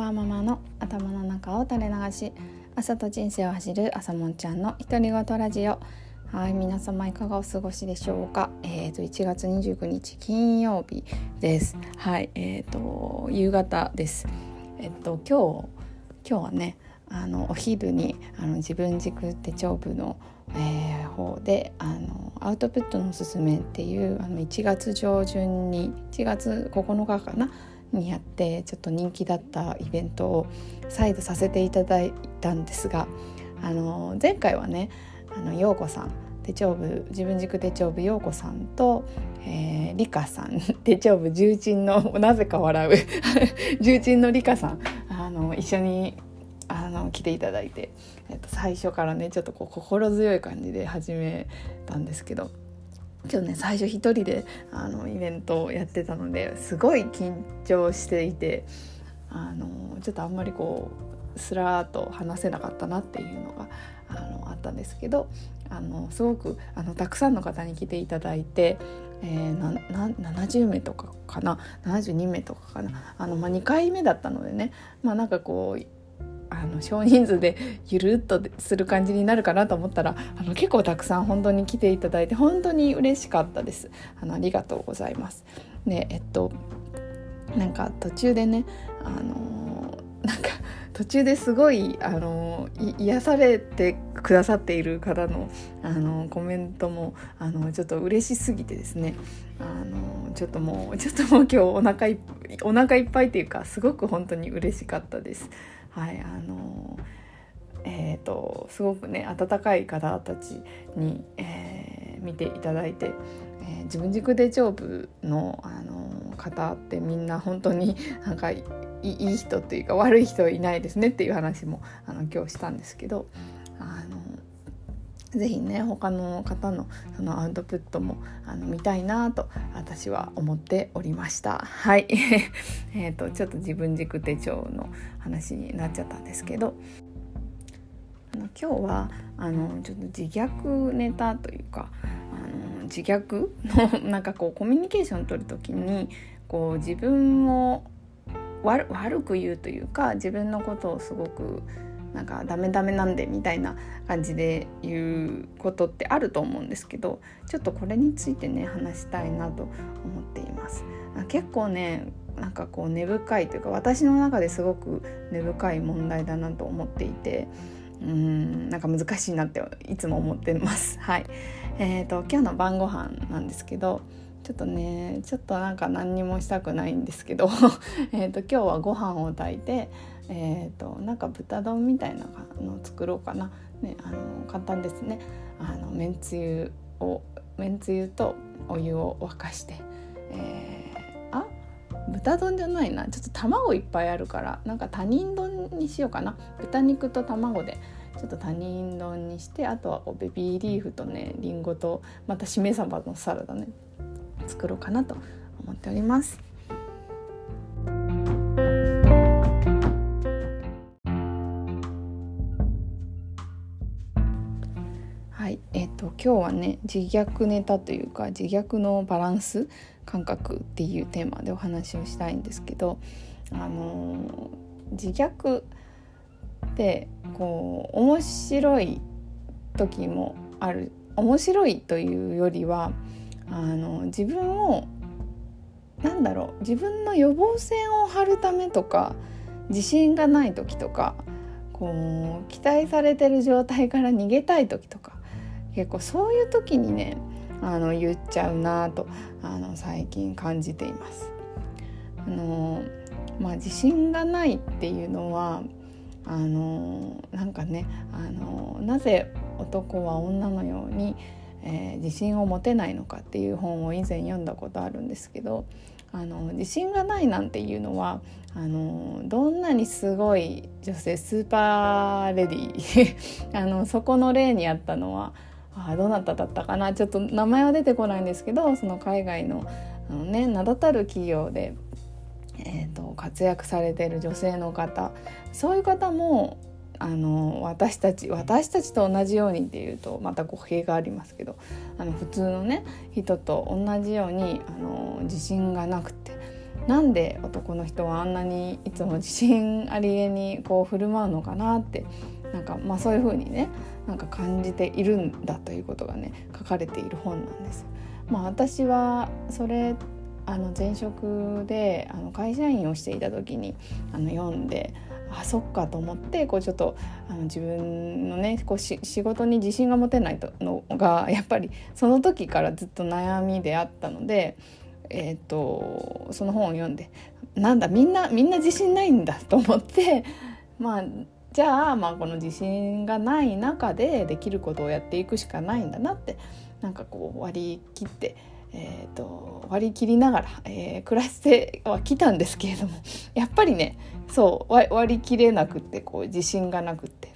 ワーママの頭の中を垂れ流し朝と人生を走る朝もんちゃんの独り言ラジオ。はい皆様いかがお過ごしでしょうか？えっ、ー、と1月29日金曜日です。はいえっ、ー、と夕方です。えっ、と今日今日はねあのお昼にあの自分軸手帳部の、えー、方であのアウトプットのすすめっていうあの1月上旬に1月9日かな？にやってちょっと人気だったイベントを再度させていただいたんですがあの前回はねあの陽子さん手帳部自分軸手帳部陽子さんと、えー、リカさん 手帳部重鎮のなぜか笑う 重鎮のリカさんあの一緒にあの来ていただいて、えっと、最初からねちょっとこう心強い感じで始めたんですけど今日ね最初一人であのイベントをやってたのですごい緊張していてあのちょっとあんまりこうすらーっと話せなかったなっていうのがあのあったんですけどあのすごくあのたくさんの方に来ていただいて、えー、なな70名とかかな？72名とかかな？あの、まあ、2回目だったのでねまあなんかこうあの少人数でゆるっとする感じになるかなと思ったらあの結構たくさん本当に来ていただいて本当に嬉しかったですあのありがとうございますでえっとなんか途中でねあのなんか途中ですごいあの癒されてくださっている方のあのコメントもあのちょっと嬉しすぎてですねあのちょっともうちょっともう今日お腹いお腹いっぱいっていうかすごく本当に嬉しかったです。はいあのえーと、すごくね温かい方たちに、えー、見ていただいて、えー、自分軸で丈夫の、あの方ってみんな本当に なんかいい人というか悪い人いないですねっていう話もあの今日したんですけどぜひね他の方のそのアウトプットもあの見たいなと私は思っておりました。はい。えとちょっと自分軸手帳の話になっちゃったんですけど。あの今日はあのちょっと自虐ネタというかあの自虐の なんかこうコミュニケーション取る時にこう自分を悪く言うというか自分のことをすごくなんかダメダメなんでみたいな感じで言うことってあると思うんですけどちょっとこれについてね話したいなと思っています。結構ねなんかこう根深いというか私の中ですごく根深い問題だなと思っていてうんなんか難しいなっていつも思ってます。はい。えーと、今日の晩ご飯なんですけどちょっとねちょっとなんか何にもしたくないんですけど えと今日はご飯を炊いてえーと、なんか豚丼みたいなのを作ろうかな、ね、あの簡単ですね。あのめんつゆをめんつゆとお湯を沸かして、えー、あ豚丼じゃないな。ちょっと卵いっぱいあるからなんか他人丼にしようかな。豚肉と卵でちょっと他人丼にしてあとはベビーリーフとねりんごとまたしめ鯖のサラダね作ろうかなと思っております。今日はね自虐ネタというか自虐のバランス感覚っていうテーマでお話をしたいんですけどあの自虐ってこう面白い時もある。面白いというよりはあの自分をなんだろう自分の予防線を張るためとか自信がない時とかこう期待されてる状態から逃げたい時とか結構そういう時にねあの言っちゃうなとあの最近感じています。あのまあ、自信がないっていうのはあのなんかねあのなぜ男は女のように、えー、自信を持てないのかっていう本を以前読んだことあるんですけどあの自信がないなんていうのはあのどんなにすごい女性スーパーレディ あのそこの例にあったのはあどなただったかな？ちょっと名前は出てこないんですけどその海外のあの、ね、名だたる企業で、えーと、活躍されてる女性の方。そういう方もあの私たち私たちと同じようにっていうとまた語弊がありますけどあの普通のね人と同じようにあの自信がなくて。なんで男の人はあんなにいつも自信ありげにこう振る舞うのかなって。なんかまあそういう風にねなんか感じているんだということがね書かれている本なんです。まあ、私はそれあの前職であの会社員をしていた時にあの読んであそっかと思ってこうちょっとあの自分のねこう仕事に自信が持てないのがやっぱりその時からずっと悩みであったので、えーと、その本を読んでなんだみんなみんな自信ないんだと思ってまあじゃあまあこの自信がない中でできることをやっていくしかないんだなってなんかこう割り切ってえーと、割り切りながら、えー、暮らしてはきたんですけれども やっぱりねそう割り切れなくってこう自信がなくって。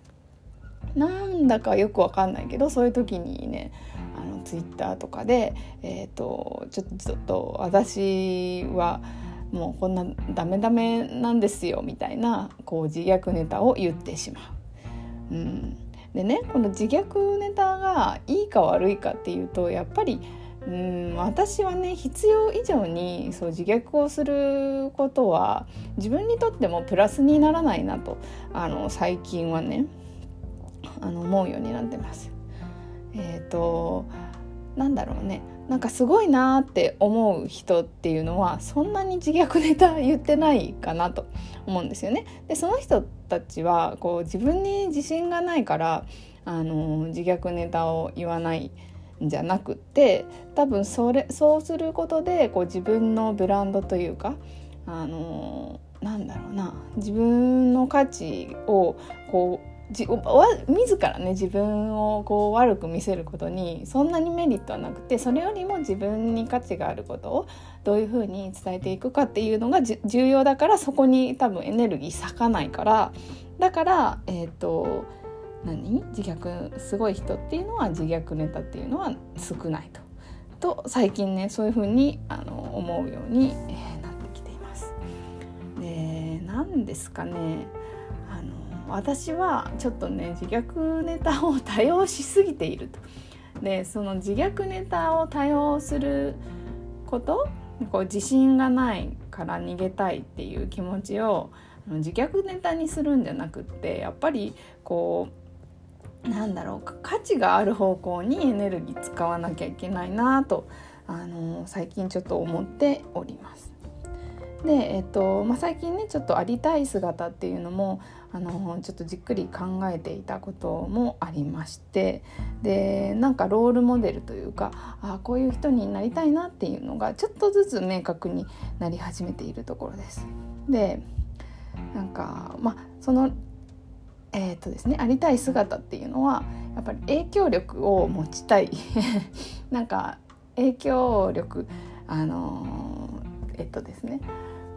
なんだかよくわかんないけどそういう時にねあのツイッターとかで、えーと、ちょちょっと私はもうこんなダメダメなんですよみたいなこう自虐ネタを言ってしまう。うん、でねこの自虐ネタがいいか悪いかっていうとやっぱりうん私はね必要以上にそう自虐をすることは自分にとってもプラスにならないなとあの最近はねあの思うようになってます。えっ、ー、となんだろうねなんかすごいなって思う人っていうのはそんなに自虐ネタ言ってないかなと思うんですよね。でその人たちはこう自分に自信がないからあの自虐ネタを言わないん。じゃなくって多分それそうすることでこう自分のブランドというかあのなんだろうな自分の価値をこう自らね自分をこう悪く見せることにそんなにメリットはなくてそれよりも自分に価値があることをどういうふうに伝えていくかっていうのが重要だからそこに多分エネルギー割かないからだからえっ、ー、と何？自虐すごい人っていうのは自虐ネタっていうのは少ないと。と最近ねそういうふうにあの思うように、えー、何ですかねあの私はちょっとね自虐ネタを多用しすぎていると。でその自虐ネタを多用することこう自信がないから逃げたいっていう気持ちを自虐ネタにするんじゃなくってやっぱりこうなんだろう価値がある方向にエネルギー使わなきゃいけないなと、あの最近ちょっと思っております。で、えっとまあ、最近ねちょっとありたい姿っていうのもあのちょっとじっくり考えていたこともありましてでなんかロールモデルというかあこういう人になりたいなっていうのがちょっとずつ明確になり始めているところです。でなんかまあそのえーとですね、ありたい姿っていうのはやっぱり影響力を持ちたい なんか影響力あのー、えっとですね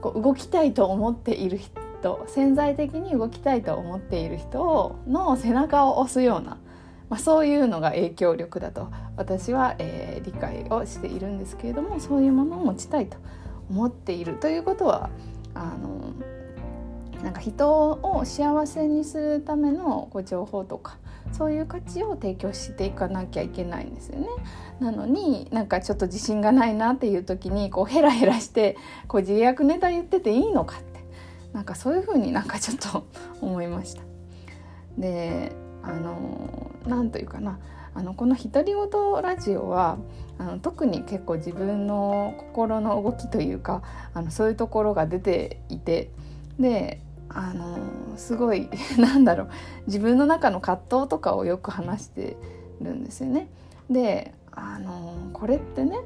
こう動きたいと思っている人潜在的に動きたいと思っている人の背中を押すような、まあ、そういうのが影響力だと私は、えー、理解をしているんですけれどもそういうものを持ちたいと思っているということはあのなんか人を幸せにするためのこう情報とかそういう価値を提供していかなきゃいけないんですよね。なのになんかちょっと自信がないなっていう時にこうヘラヘラしてこう自虐ネタ言ってていいのかってなんかそういうふうになんかちょっと思いました。であの何というかなあのこの「独り言ラジオは」あの特に結構自分の心の動きというかあのそういうところが出ていてであのすごい なんだろう自分の中の葛藤とかをよく話してるんですよね。であのこれってね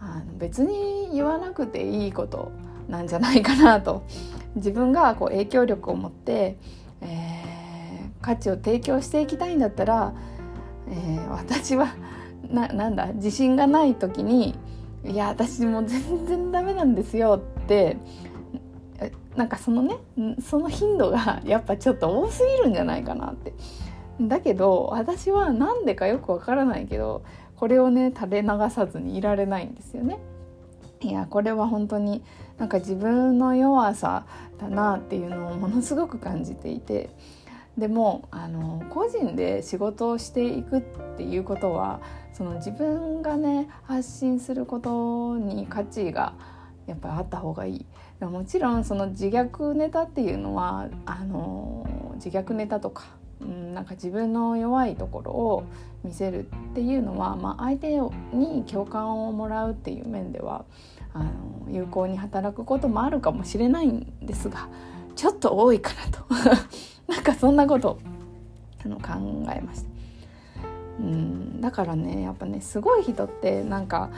あの別に言わなくていいことなんじゃないかなと自分がこう影響力を持って、えー、価値を提供していきたいんだったら、えー、私はななんだ自信がない時に「いや私もう全然ダメなんですよ」ってなんかそのねその頻度が やっぱちょっと多すぎるんじゃないかなって。だけど私は何でかよくわからないけどこれをね垂れ流さずにいられないんですよね。いやこれは本当になんか自分の弱さだなっていうのをものすごく感じていて。でもあの個人で仕事をしていくっていうことはその自分がね発信することに価値があやっぱりあった方がいいもちろんその自虐ネタっていうのはあの自虐ネタとか、うん、なんか自分の弱いところを見せるっていうのは、まあ、相手に共感をもらうっていう面ではあの有効に働くこともあるかもしれないんですがちょっと多いかなと なんかそんなことあの考えました。うんだからねやっぱねすごい人ってなんか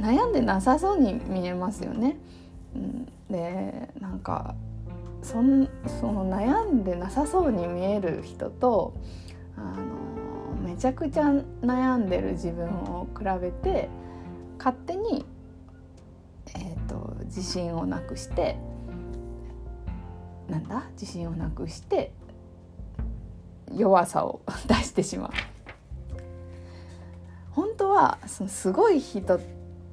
悩んでなさそうに見えますよね。うん、でなんかそんその悩んでなさそうに見える人とあのめちゃくちゃ悩んでる自分を比べて勝手に、えーと、自信をなくしてなんだ？自信をなくして弱さを 出してしまう。本当はそのすごい人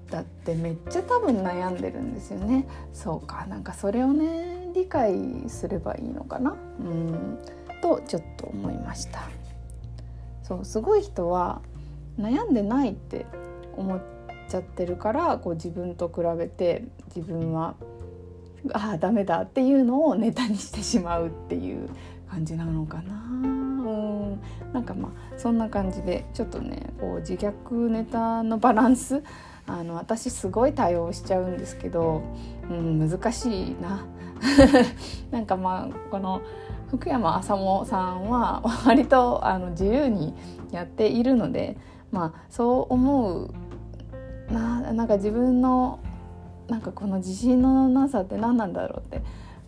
だってめっちゃ多分悩んでるんですよね。そうかなんかそれをね理解すればいいのかなうんとちょっと思いました。そうすごい人は悩んでないって思っちゃってるからこう自分と比べて自分はああダメだっていうのをネタにしてしまうっていう感じなのかな。うんなんかまあそんな感じでちょっとねこう自虐ネタのバランスあの私すごい対応しちゃうんですけど、うん、難しいな。なんかまあこの福山麻生さんは割とあの自由にやっているので、まあ、そう思うななんか自分のなんかこの自信のなさって何なんだろうって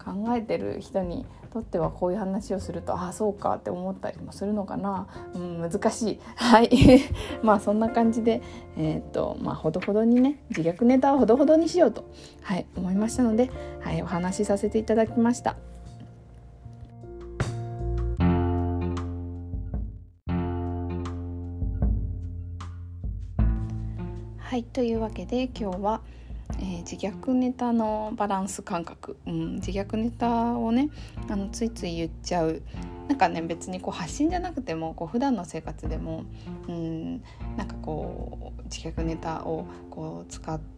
考えてる人にとってはこういう話をするとああそうかって思ったりもするのかな、うん、難しい。はい。まあそんな感じでえー、っとまあほどほどにね自虐ネタをほどほどにしようと、はい、思いましたので、はい、お話しさせていただきました。はいというわけで今日は、えー、自虐ネタのバランス感覚、うん、自虐ネタをねあのついつい言っちゃう。なんかね別にこう発信じゃなくてもこう普段の生活でも、うん、なんかこう自虐ネタをこう使って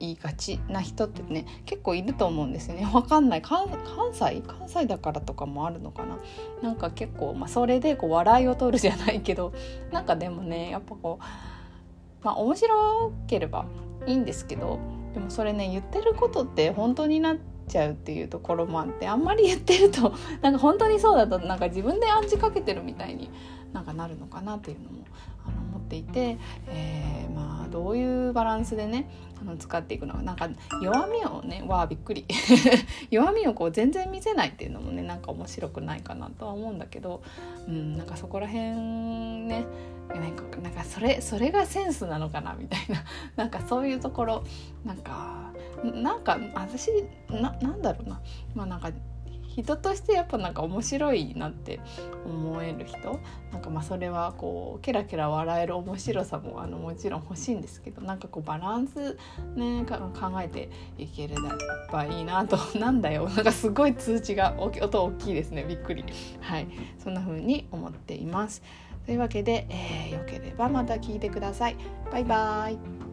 いがちな人ってね結構いると思うんですよね。わかんない。関西？関西だからとかもあるのかな。なんか結構、まあ、それでこう笑いを取るじゃないけどなんかでもねやっぱこうまあ面白ければいいんですけどでもそれね言ってることって本当になっちゃうっていうところもあってあんまり言ってると なんか本当にそうだとなんか自分で暗示かけてるみたいになんかなるのかなっていうのもあのっていて、えー、まあどういうバランスでねあの使っていくのか。なんか弱みをねわあびっくり。弱みをこう全然見せないっていうのもねなんか面白くないかなとは思うんだけど、うん、なんかそこら辺ねなんかなんかそれそれがセンスなのかなみたいな。なんかそういうところなんかなんか私ななんだろうな。まあなんか人としてやっぱなんか面白いなって思える人。なんかまあそれはこうケラケラ笑える面白さもあのもちろん欲しいんですけどなんかこうバランスね考えていければいいなと。なんだよ。なんかすごい通知が音大きいですね。びっくり。はい。そんな風に思っています。というわけで、えー、よければまた聞いてください。バイバーイ。